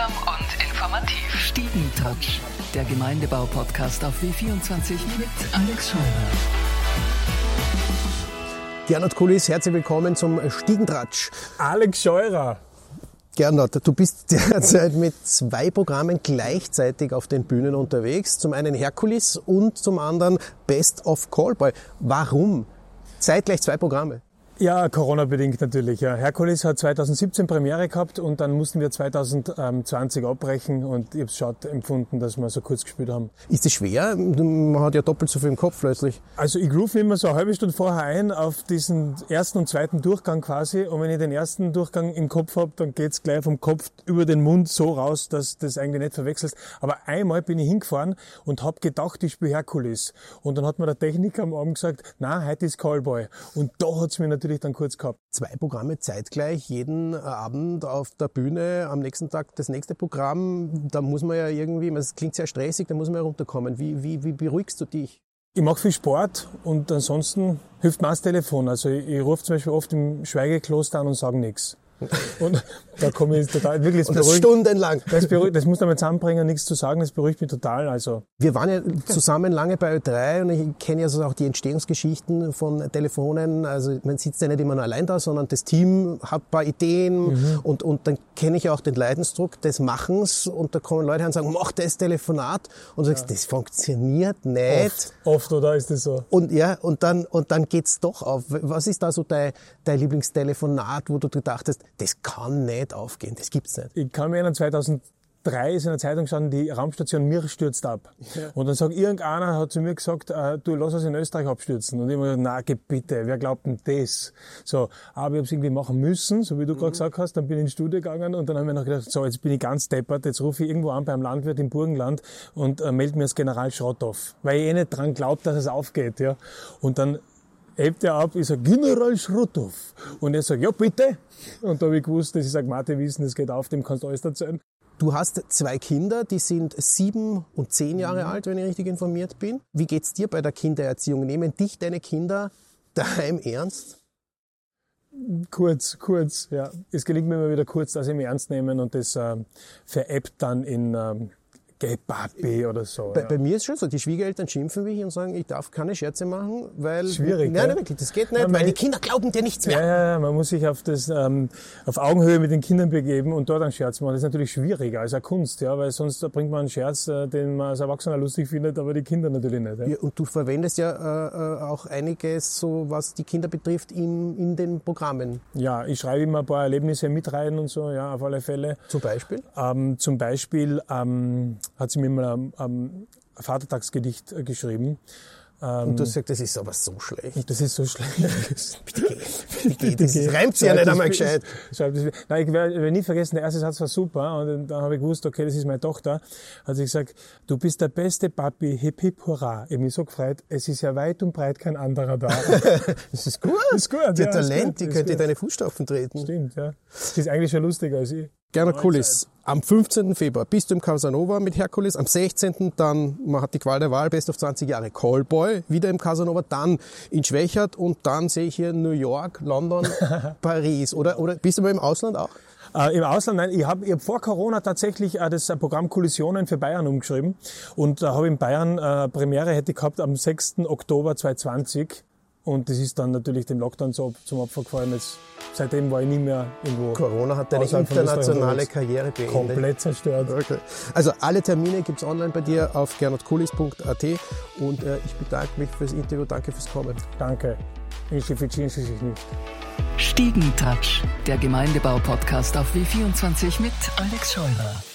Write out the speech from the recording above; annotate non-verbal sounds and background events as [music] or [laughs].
Unterhaltsam und informativ. Stiegentouch, der Gemeindebau-Podcast auf W24 mit Alex Scheuer. Gernot Kulis, herzlich willkommen zum Stiegentratsch. Alex Scheurer. Gernot, du bist [laughs] derzeit mit zwei Programmen gleichzeitig auf den Bühnen unterwegs. Zum einen Herkules und zum anderen Best of Callboy. Warum? Zeitgleich zwei Programme. Ja, Corona-bedingt natürlich. Ja. Herkules hat 2017 Premiere gehabt und dann mussten wir 2020 abbrechen und ich habe es schade empfunden, dass wir so kurz gespielt haben. Ist es schwer? Man hat ja doppelt so viel im Kopf plötzlich. Also ich groove immer so eine halbe Stunde vorher ein auf diesen ersten und zweiten Durchgang quasi und wenn ich den ersten Durchgang im Kopf habe, dann geht's gleich vom Kopf über den Mund so raus, dass das eigentlich nicht verwechselst. Aber einmal bin ich hingefahren und habe gedacht, ich spiele Herkules. Und dann hat mir der Techniker am Abend gesagt, na, heute ist Callboy. Und da hat's mir natürlich natürlich dann kurz gehabt. Zwei Programme zeitgleich, jeden Abend auf der Bühne, am nächsten Tag das nächste Programm. Da muss man ja irgendwie, es klingt sehr stressig, da muss man ja runterkommen. Wie, wie, wie beruhigst du dich? Ich mache viel Sport und ansonsten hilft mir das Telefon. Also ich, ich rufe zum Beispiel oft im Schweigekloster an und sage nichts. Und da komme ich total wirklich und das beruhigt, stundenlang. Das, beruhigt, das muss man zusammenbringen, nichts zu sagen, das beruhigt mich total. Also wir waren ja zusammen lange bei Ö3 und ich kenne ja so auch die Entstehungsgeschichten von Telefonen. Also man sitzt ja nicht immer nur allein da, sondern das Team hat ein paar Ideen mhm. und, und dann kenne ich auch den Leidensdruck des Machens und da kommen Leute und sagen, mach das Telefonat und du sagst, ja. das funktioniert nicht. Oft, oft, oder ist das so? Und ja, und dann, und dann geht's doch auf. Was ist da so dein, dein Lieblingstelefonat, wo du dachtest, das kann nicht aufgehen, das gibt's nicht. Ich kann mir erinnern, 2003 ist in der Zeitung gestanden, die Raumstation Mir stürzt ab. Ja. Und dann sagt irgendeiner, hat zu mir gesagt, äh, du lass uns in Österreich abstürzen. Und ich habe gesagt, na, bitte, wer glaubt denn das? So, aber ich habe es irgendwie machen müssen, so wie du mhm. gerade gesagt hast, dann bin ich ins Studio gegangen und dann haben wir noch gedacht, so, jetzt bin ich ganz deppert, jetzt rufe ich irgendwo an beim Landwirt im Burgenland und äh, melde mir als General Schrott auf. Weil ich eh nicht dran glaubt, dass es aufgeht, ja. Und dann hebt er ab, ich sage, General Schrotthoff. Und er sagt, ja bitte. Und da habe ich gewusst, dass ich sage, Mathe wissen, es geht auf, dem kannst du alles erzählen. Du hast zwei Kinder, die sind sieben und zehn Jahre mhm. alt, wenn ich richtig informiert bin. Wie geht's dir bei der Kindererziehung? Nehmen dich deine Kinder daheim ernst? Kurz, kurz, ja. Es gelingt mir immer wieder kurz, dass sie mich ernst nehmen und das äh, veräppt dann in, ähm, Geh Papi oder so. Bei, ja. bei, mir ist schon so, die Schwiegereltern schimpfen mich und sagen, ich darf keine Scherze machen, weil... Schwierig, Nein, nein, wirklich, das geht nicht, ja, weil die Kinder glauben dir nichts mehr. Ja, ja, man muss sich auf das, ähm, auf Augenhöhe mit den Kindern begeben und dort einen Scherz machen. Das ist natürlich schwieriger als eine Kunst, ja, weil sonst bringt man einen Scherz, äh, den man als Erwachsener lustig findet, aber die Kinder natürlich nicht. Ja. ja und du verwendest ja äh, äh, auch einiges, so was die Kinder betrifft, in, in den Programmen. Ja, ich schreibe immer ein paar Erlebnisse mit rein und so, ja, auf alle Fälle. Zum Beispiel? Ähm, zum Beispiel ähm, hat sie mir mal ähm, Vatertagsgedicht äh, geschrieben. Und du sagst, das ist aber so schlecht. Das ist so schlecht. [laughs] Bitte geh. Bitte geh. Das reimt sich ja nicht einmal gescheit. Nein, ich werde nie vergessen, der erste Satz war super. Und dann habe ich gewusst, okay, das ist meine Tochter. Hat sie gesagt, du bist der beste Papi, hip hip hurra. Ich habe mich so gefreut, es ist ja weit und breit kein anderer da. [laughs] das ist gut. Das ist gut. Die ja, Talent, die könnte deine Fußstapfen treten. Stimmt, ja. Die ist eigentlich schon lustiger als ich. Gernot Kulis, am 15. Februar bist du im Casanova mit Herkules, am 16. dann, man hat die Qual der Wahl, Best of 20 Jahre, Callboy, wieder im Casanova, dann in Schwächert und dann sehe ich hier New York, London, [laughs] Paris. Oder, oder bist du mal im Ausland auch? Äh, Im Ausland, nein, ich habe ich hab vor Corona tatsächlich äh, das Programm Kollisionen für Bayern umgeschrieben und da äh, habe in Bayern äh, Premiere hätte ich gehabt am 6. Oktober 2020 und das ist dann natürlich dem Lockdown so zum Opfer gefallen. Jetzt, seitdem war ich nie mehr irgendwo. Corona hat deine internationale Karriere beendet. Komplett zerstört. Okay. Also alle Termine gibt's online bei dir auf gernotkulis.at und äh, ich bedanke mich fürs Interview. Danke fürs Kommen. Danke. Ich Sie sich nicht. Stiegentouch, der Gemeindebau-Podcast auf W24 mit Alex Scheurer.